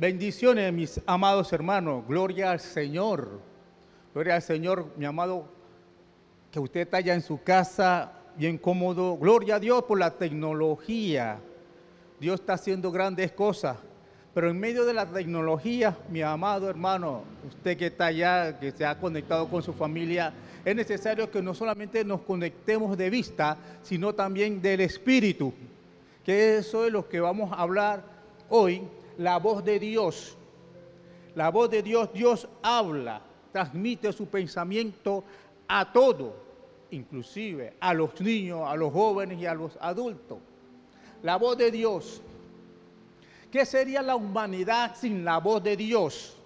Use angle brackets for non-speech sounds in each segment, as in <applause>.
Bendiciones, mis amados hermanos. Gloria al Señor. Gloria al Señor, mi amado, que usted está allá en su casa, bien cómodo. Gloria a Dios por la tecnología. Dios está haciendo grandes cosas. Pero en medio de la tecnología, mi amado hermano, usted que está allá, que se ha conectado con su familia, es necesario que no solamente nos conectemos de vista, sino también del espíritu. Que eso es lo que vamos a hablar hoy la voz de Dios. La voz de Dios, Dios habla, transmite su pensamiento a todo, inclusive a los niños, a los jóvenes y a los adultos. La voz de Dios. ¿Qué sería la humanidad sin la voz de Dios?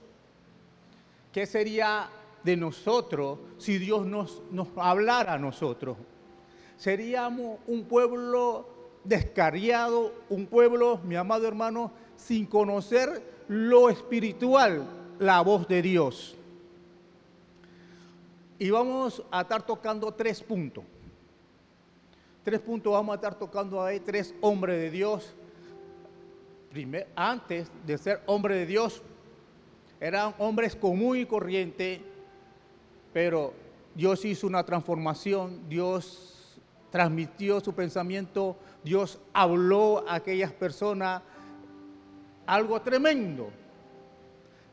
¿Qué sería de nosotros si Dios nos, nos hablara a nosotros? Seríamos un pueblo descarriado, un pueblo, mi amado hermano, sin conocer lo espiritual, la voz de Dios. Y vamos a estar tocando tres puntos. Tres puntos vamos a estar tocando ahí, tres hombres de Dios. antes de ser hombre de Dios, eran hombres común y corriente, pero Dios hizo una transformación, Dios transmitió su pensamiento, Dios habló a aquellas personas algo tremendo,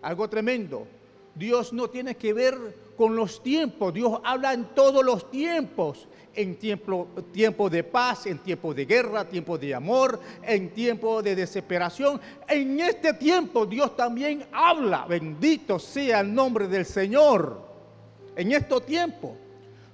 algo tremendo. Dios no tiene que ver con los tiempos, Dios habla en todos los tiempos, en tiempo, tiempo de paz, en tiempo de guerra, tiempo de amor, en tiempo de desesperación. En este tiempo Dios también habla, bendito sea el nombre del Señor. En este tiempo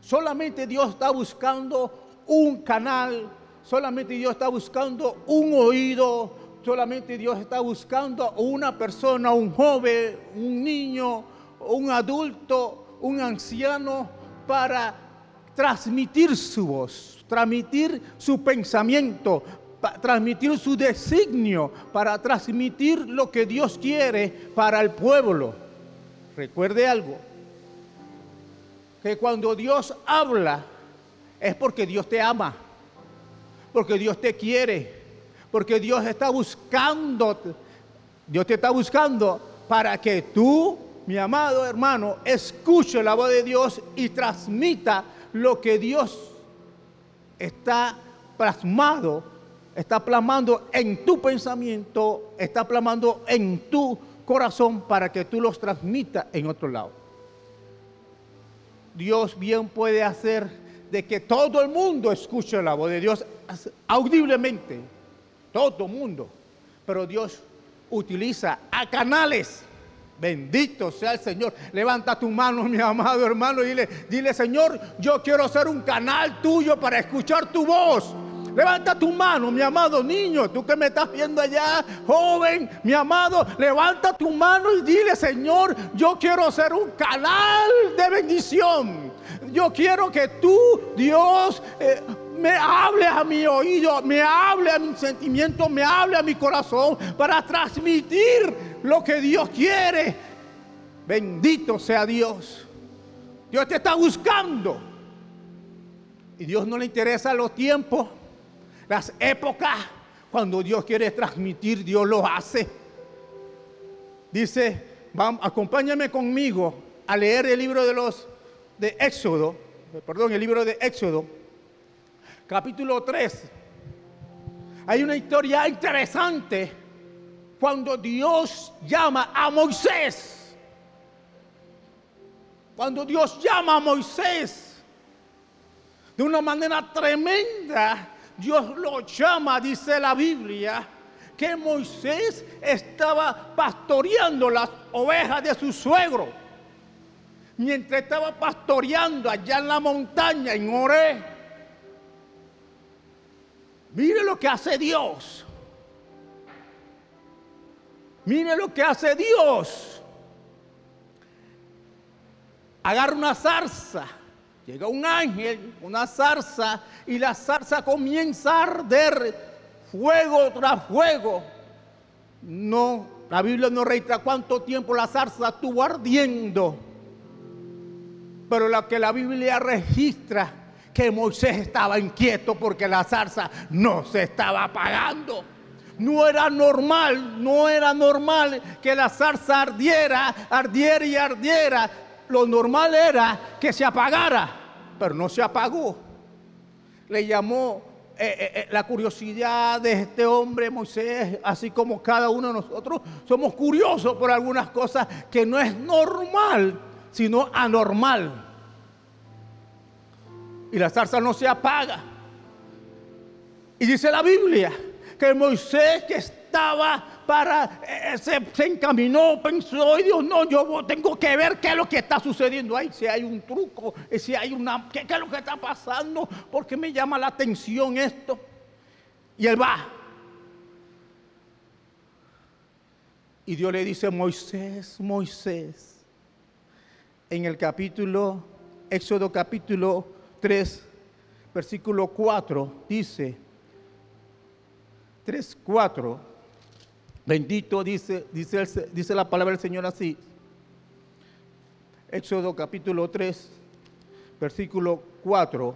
solamente Dios está buscando un canal, solamente Dios está buscando un oído, solamente Dios está buscando a una persona, un joven, un niño, un adulto, un anciano, para transmitir su voz, transmitir su pensamiento, transmitir su designio, para transmitir lo que Dios quiere para el pueblo. Recuerde algo, que cuando Dios habla es porque Dios te ama, porque Dios te quiere, porque Dios está buscando, Dios te está buscando para que tú, mi amado hermano, escuche la voz de Dios y transmita lo que Dios está plasmado, está plasmando en tu pensamiento, está plasmando en tu corazón para que tú los transmitas en otro lado. Dios bien puede hacer de que todo el mundo escuche la voz de Dios audiblemente todo mundo. Pero Dios utiliza a canales. Bendito sea el Señor. Levanta tu mano, mi amado hermano, y dile, dile, Señor, yo quiero ser un canal tuyo para escuchar tu voz. Levanta tu mano, mi amado niño, tú que me estás viendo allá, joven, mi amado, levanta tu mano y dile, Señor, yo quiero ser un canal de bendición. Yo quiero que tú, Dios, eh, me hable a mi oído, me hable a mi sentimiento, me hable a mi corazón para transmitir lo que Dios quiere. Bendito sea Dios. Dios te está buscando. Y Dios no le interesa los tiempos, las épocas. Cuando Dios quiere transmitir, Dios lo hace. Dice, vamos, acompáñame conmigo a leer el libro de los de Éxodo, perdón, el libro de Éxodo capítulo 3, hay una historia interesante cuando Dios llama a Moisés. Cuando Dios llama a Moisés de una manera tremenda, Dios lo llama, dice la Biblia, que Moisés estaba pastoreando las ovejas de su suegro. Mientras estaba pastoreando allá en la montaña, en Oré, Mire lo que hace Dios. Mire lo que hace Dios. Agarra una zarza. Llega un ángel, una zarza, y la zarza comienza a arder fuego tras fuego. No, la Biblia no registra cuánto tiempo la zarza estuvo ardiendo. Pero lo que la Biblia registra que Moisés estaba inquieto porque la zarza no se estaba apagando. No era normal, no era normal que la zarza ardiera, ardiera y ardiera. Lo normal era que se apagara, pero no se apagó. Le llamó eh, eh, eh, la curiosidad de este hombre Moisés, así como cada uno de nosotros somos curiosos por algunas cosas que no es normal, sino anormal. Y la zarza no se apaga. Y dice la Biblia que Moisés que estaba para, eh, se, encaminó, pensó, y Dios, no, yo tengo que ver qué es lo que está sucediendo ahí, si hay un truco, eh, si hay una, qué, qué es lo que está pasando, porque me llama la atención esto. Y él va. Y Dios le dice, Moisés, Moisés, en el capítulo, Éxodo capítulo 3, versículo 4, dice, 3, 4. Bendito dice, dice, dice la palabra del Señor así. Éxodo capítulo 3, versículo 4.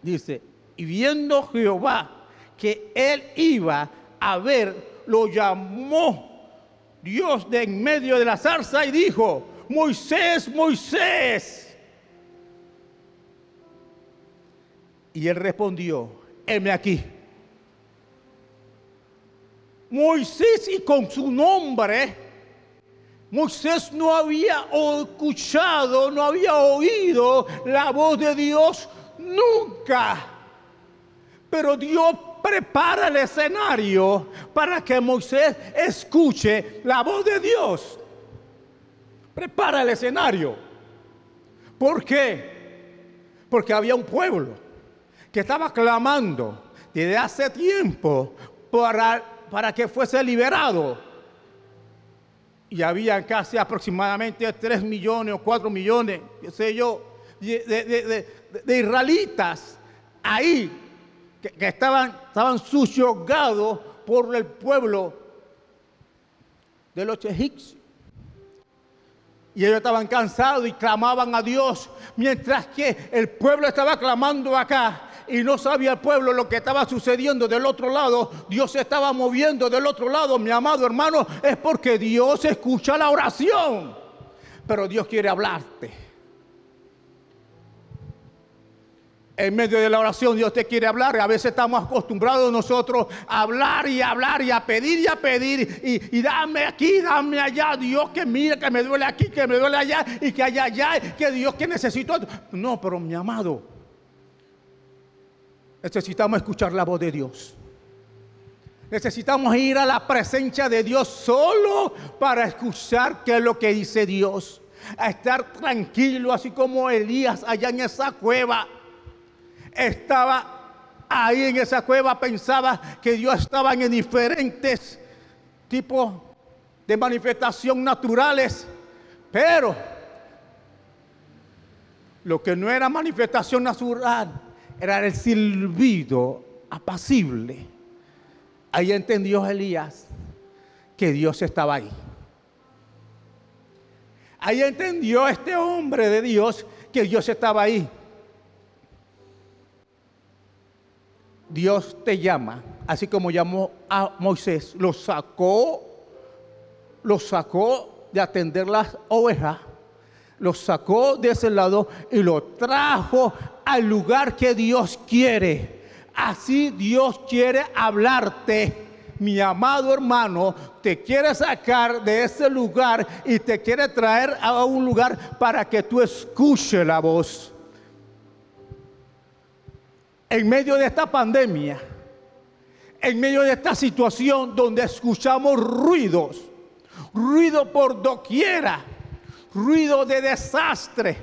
Dice, y viendo Jehová que él iba a ver, lo llamó Dios de en medio de la zarza y dijo, Moisés, Moisés. Y él respondió, heme aquí. Moisés y con su nombre, Moisés no había escuchado, no había oído la voz de Dios nunca. Pero Dios prepara el escenario para que Moisés escuche la voz de Dios. Prepara el escenario. ¿Por qué? Porque había un pueblo que estaba clamando desde hace tiempo para, para que fuese liberado. Y había casi aproximadamente 3 millones o 4 millones, qué sé yo, de, israelitas ahí que, estaban, estaban subyugados por el pueblo de los egipcios. Y ellos estaban cansados y clamaban a Dios, mientras que el pueblo estaba clamando acá y no sabía el pueblo lo que estaba sucediendo del otro lado, Dios se estaba moviendo del otro lado, mi amado hermano, es porque Dios escucha la oración. Pero Dios quiere hablarte. En medio de la oración Dios te quiere hablar. A veces estamos acostumbrados nosotros a hablar y hablar y a pedir y a pedir. Y, dame aquí, dame allá. Dios que mire que me duele aquí, que me duele allá y que allá, allá. Que Dios que necesito. No, pero mi amado, Necesitamos escuchar la voz de Dios. Necesitamos ir a la presencia de Dios solo para escuchar qué es lo que dice Dios. A estar tranquilo, así como Elías allá en esa cueva. Estaba ahí en esa cueva, pensaba que Dios estaba en diferentes tipos de manifestación naturales. Pero lo que no era manifestación natural era el silbido apacible. Ahí entendió Elías que Dios estaba ahí. Ahí entendió este hombre de Dios que Dios estaba ahí. Dios te llama, así como llamó a Moisés, lo sacó, lo sacó de atender las ovejas, lo sacó de ese lado y lo trajo al lugar que Dios quiere. Así Dios quiere hablarte. Mi amado hermano te quiere sacar de ese lugar y te quiere traer a un lugar para que tú escuches la voz. En medio de esta pandemia, en medio de esta situación donde escuchamos ruidos, ruido por doquiera, ruido de desastre,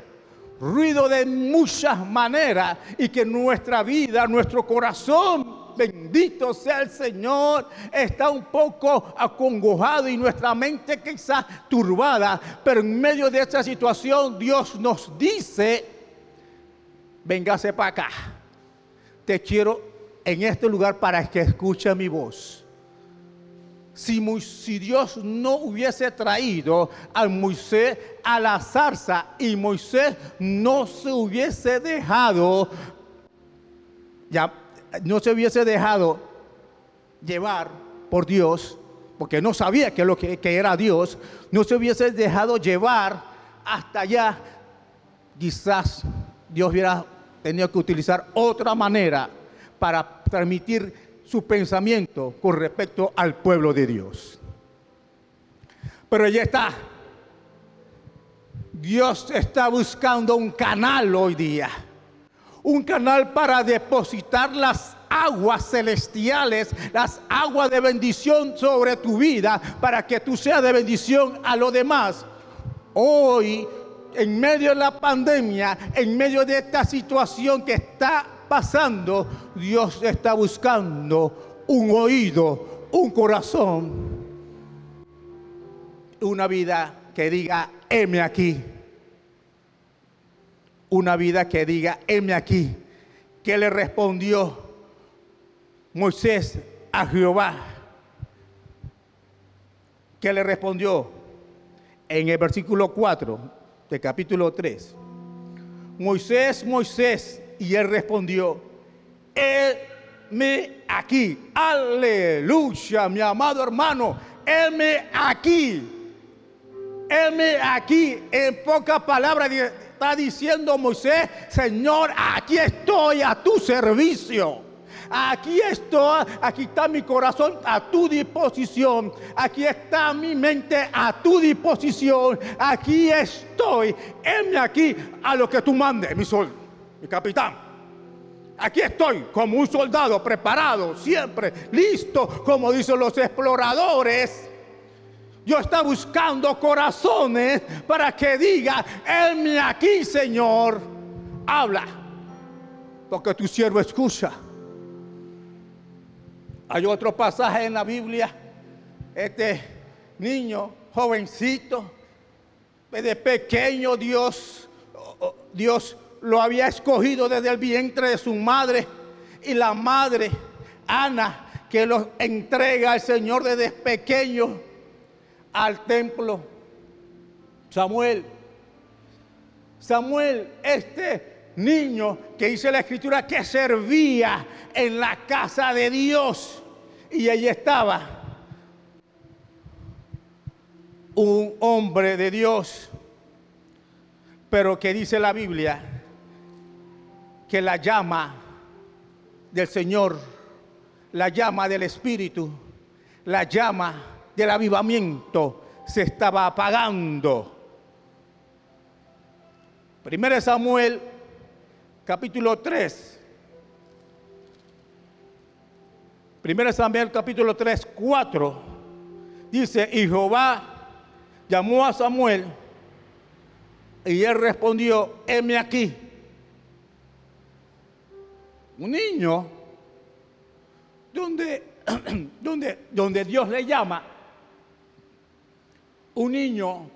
ruido de muchas maneras y que nuestra vida, nuestro corazón, bendito sea el Señor, está un poco acongojado y nuestra mente quizás turbada, pero en medio de esta situación Dios nos dice, véngase para acá, te quiero en este lugar para que escuche mi voz. Si, Dios no hubiese traído a Moisés a la zarza y Moisés no se hubiese dejado, ya no se hubiese dejado llevar por Dios, porque no sabía que lo que, que era Dios, no se hubiese dejado llevar hasta allá, quizás Dios hubiera tenido que utilizar otra manera para transmitir su pensamiento con respecto al pueblo de Dios. Pero ya está. Dios está buscando un canal hoy día. Un canal para depositar las aguas celestiales, las aguas de bendición sobre tu vida, para que tú seas de bendición a los demás. Hoy, en medio de la pandemia, en medio de esta situación que está pasando, Dios está buscando un oído, un corazón, una vida que diga, heme aquí. Una vida que diga, heme aquí. ¿Qué le respondió Moisés a Jehová? ¿Qué le respondió? En el versículo 4 de capítulo 3. Moisés, Moisés, y él respondió, heme aquí. Aleluya, mi amado hermano, heme aquí Heme aquí, en pocas palabras está diciendo Moisés, Señor, aquí estoy a tu servicio. Aquí estoy, aquí está mi corazón a tu disposición. Aquí está mi mente a tu disposición. Aquí estoy. Heme aquí a lo que tú mandes, mi sol, mi capitán. Aquí estoy como un soldado preparado, siempre listo, como dicen los exploradores Dios está buscando corazones para que diga, me aquí, Señor, habla, porque tu siervo escucha. Hay otro pasaje en la Biblia, este niño, jovencito, desde pequeño Dios, Dios lo había escogido desde el vientre de su madre y la madre, Ana, que lo entrega al Señor desde pequeño al templo. Samuel, Samuel, este niño que dice la escritura que servía en la casa de Dios. Y allí estaba un hombre de Dios, pero que dice la Biblia que la llama del Señor, la llama del Espíritu, la llama del avivamiento se estaba apagando. Primero Samuel, capítulo 3. Primero Samuel, capítulo 3, 4. Dice, y Jehová llamó a Samuel y él respondió, heme aquí. Un niño donde, <clears throat> donde, donde Dios le llama un niño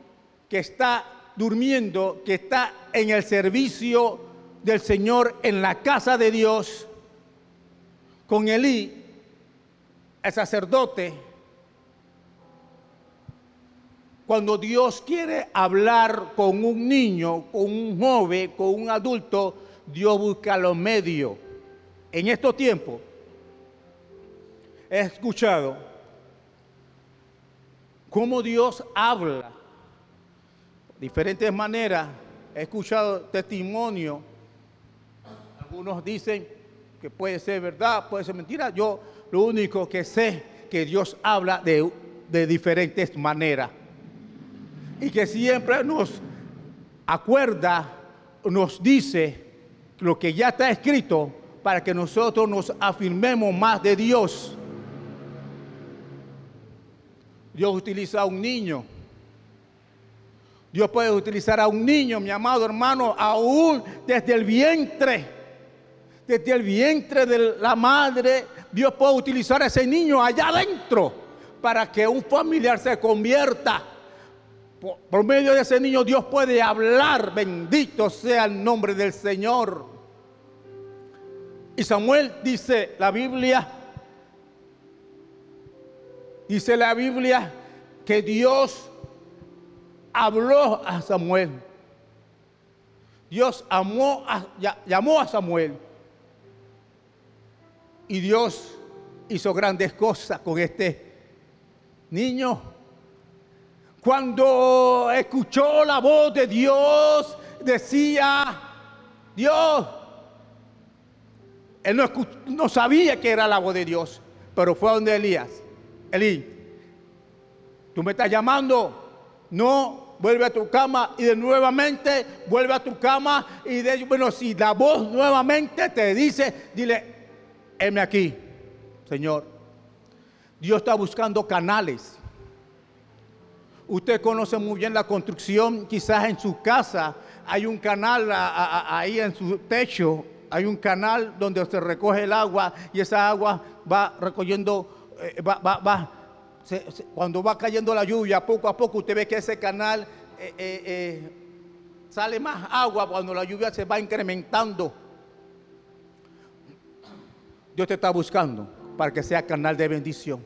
que está durmiendo, que está en el servicio del Señor en la casa de Dios, con Elí, el sacerdote, cuando Dios quiere hablar con un niño, con un joven, con un adulto, Dios busca los medios. En estos tiempos he escuchado cómo Dios habla. Diferentes maneras. He escuchado testimonio. Algunos dicen que puede ser verdad, puede ser mentira. Yo lo único que sé que Dios habla de, de diferentes maneras. Y que siempre nos acuerda, nos dice lo que ya está escrito para que nosotros nos afirmemos más de Dios Dios utiliza a un niño. Dios puede utilizar a un niño, mi amado hermano, aún desde el vientre. Desde el vientre de la madre, Dios puede utilizar a ese niño allá adentro para que un familiar se convierta. Por, por medio de ese niño Dios puede hablar. Bendito sea el nombre del Señor. Y Samuel dice la Biblia Dice la Biblia que Dios habló a Samuel. Dios amó llamó a Samuel. Y Dios hizo grandes cosas con este niño. Cuando escuchó la voz de Dios, decía, Dios, él no, no sabía que era la voz de Dios, pero fue a donde Elías. Elí, tú me estás llamando, no, vuelve a tu cama y de nuevamente vuelve a tu cama y de bueno, si la voz nuevamente te dice, dile, heme aquí, Señor. Dios está buscando canales. Usted conoce muy bien la construcción, quizás en su casa hay un canal ahí en su techo, hay un canal donde se recoge el agua y esa agua va recogiendo, eh, va, va, cuando va cayendo la lluvia, poco a poco usted ve que ese canal eh, eh, sale más agua cuando la lluvia se va incrementando. Dios te está buscando para que sea canal de bendición.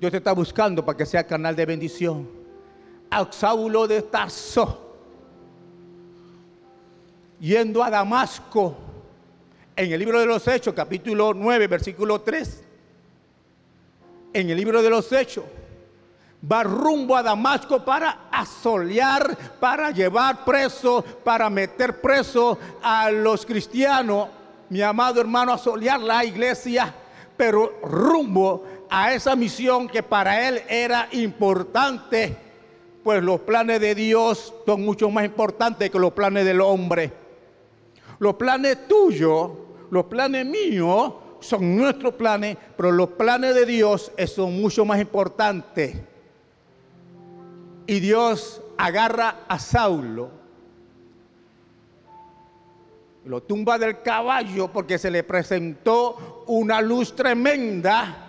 Dios te está buscando para que sea canal de bendición. A Saulo de Tarso, yendo a Damasco, en el libro de los Hechos, capítulo 9, versículo 3, en el libro de los Hechos, va rumbo a Damasco para asolear, para llevar preso, para meter preso a los cristianos, mi amado hermano, asolear la iglesia, pero rumbo a esa misión que para él era importante, pues los planes de Dios son mucho más importantes que los planes del hombre. Los planes tuyos, los planes míos son nuestros planes, pero los planes de Dios son mucho más importantes. Y Dios agarra a Saulo, lo tumba del caballo porque se le presentó una luz tremenda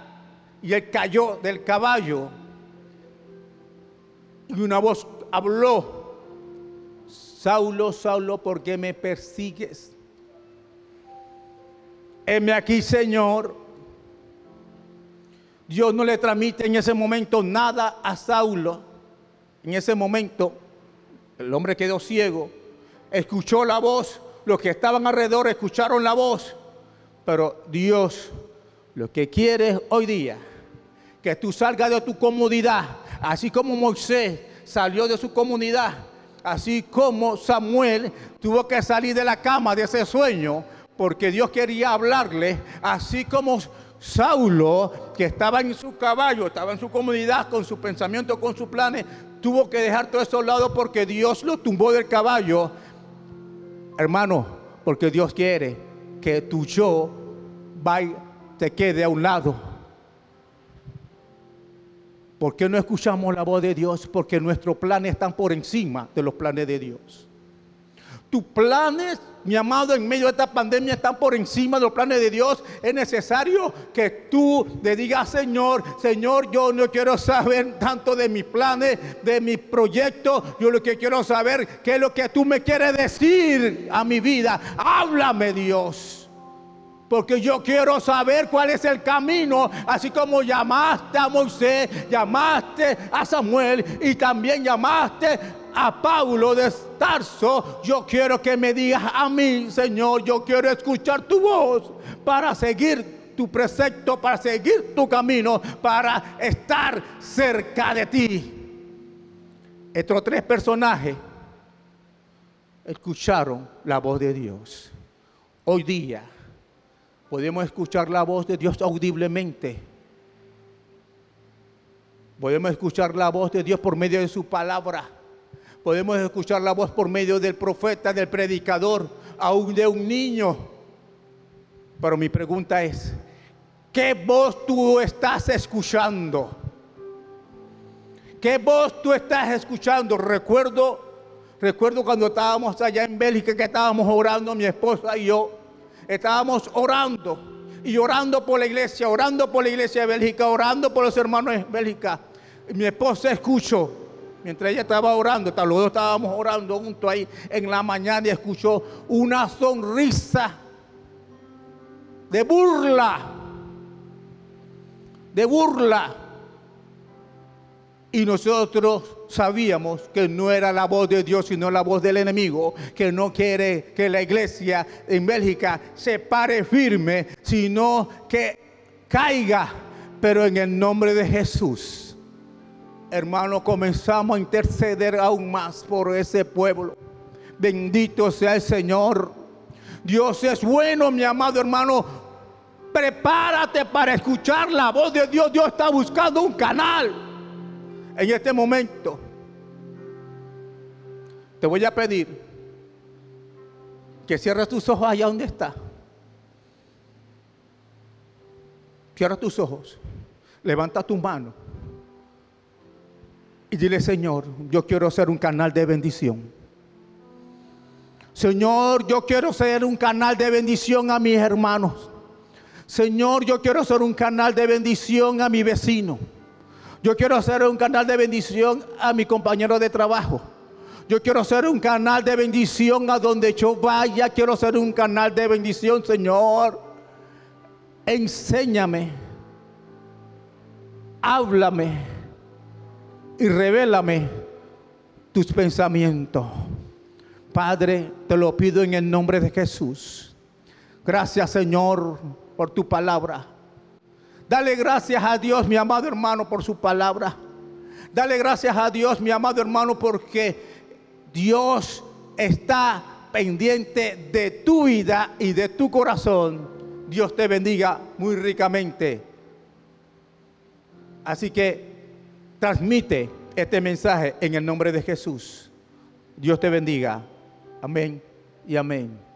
y él cayó del caballo. Y una voz habló, Saulo, Saulo, ¿por qué me persigues? Heme aquí, Señor. Dios no le transmite en ese momento nada a Saulo. En ese momento, el hombre quedó ciego, escuchó la voz, los que estaban alrededor escucharon la voz, pero Dios lo que quiere hoy día que tú salgas de tu comodidad, así como Moisés salió de su comunidad, así como Samuel tuvo que salir de la cama de ese sueño, porque Dios quería hablarle, así como Saulo, que estaba en su caballo, estaba en su comunidad, con su pensamiento, con sus planes, tuvo que dejar todo eso a un lado porque Dios lo tumbó del caballo. Hermano, porque Dios quiere que tu yo vaya, te quede a un lado ¿Por qué no escuchamos la voz de Dios? Porque nuestros planes están por encima de los planes de Dios. Tus planes, mi amado, en medio de esta pandemia están por encima de los planes de Dios. Es necesario que tú le digas, Señor, Señor, yo no quiero saber tanto de mis planes, de mis proyectos. Yo lo que quiero saber, es lo que tú me quieres decir a mi vida. Háblame, Dios. Porque yo quiero saber cuál es el camino, así como llamaste a Moisés, llamaste a Samuel y también llamaste a Pablo de Tarso. Yo quiero que me digas a mí, Señor, yo quiero escuchar tu voz para seguir tu precepto, para seguir tu camino, para estar cerca de ti. Estos tres personajes escucharon la voz de Dios. Hoy día Podemos escuchar la voz de Dios audiblemente. Podemos escuchar la voz de Dios por medio de su palabra. Podemos escuchar la voz por medio del profeta, del predicador, aún de un niño. Pero mi pregunta es, ¿qué voz tú estás escuchando? ¿Qué voz tú estás escuchando? Recuerdo, recuerdo cuando estábamos allá en Bélgica que estábamos orando mi esposa y yo estábamos orando y orando por la iglesia, orando por la iglesia de Bélgica, orando por los hermanos de Bélgica. mi esposa escuchó, mientras ella estaba orando, los dos estábamos orando juntos ahí en la mañana y escuchó una sonrisa de burla, de burla. Y nosotros sabíamos que no era la voz de Dios, sino la voz del enemigo, que no quiere que la iglesia en Bélgica se pare firme, sino que caiga, pero en el nombre de Jesús. Hermano, comenzamos a interceder aún más por ese pueblo. Bendito sea el Señor. Dios es bueno, mi amado hermano. Prepárate para escuchar la voz de Dios. Dios está buscando un canal en este momento. Te voy a pedir que cierres tus ojos allá donde está. Cierra tus ojos. Levanta tu mano. Y dile, Señor, yo quiero ser un canal de bendición. Señor, yo quiero ser un canal de bendición a mis hermanos. Señor, yo quiero ser un canal de bendición a mi vecino. Yo quiero ser un canal de bendición a mi compañero de trabajo. Yo quiero ser un canal de bendición a donde yo vaya. Quiero ser un canal de bendición, Señor. Enséñame. Háblame. Y revélame tus pensamientos. Padre, te lo pido en el nombre de Jesús. Gracias, Señor, por tu palabra. Dale gracias a Dios, mi amado hermano, por su palabra. Dale gracias a Dios, mi amado hermano, porque Dios está pendiente de tu vida y de tu corazón. Dios te bendiga muy ricamente. Así que transmite este mensaje en el nombre de Jesús. Dios te bendiga. Amén y amén.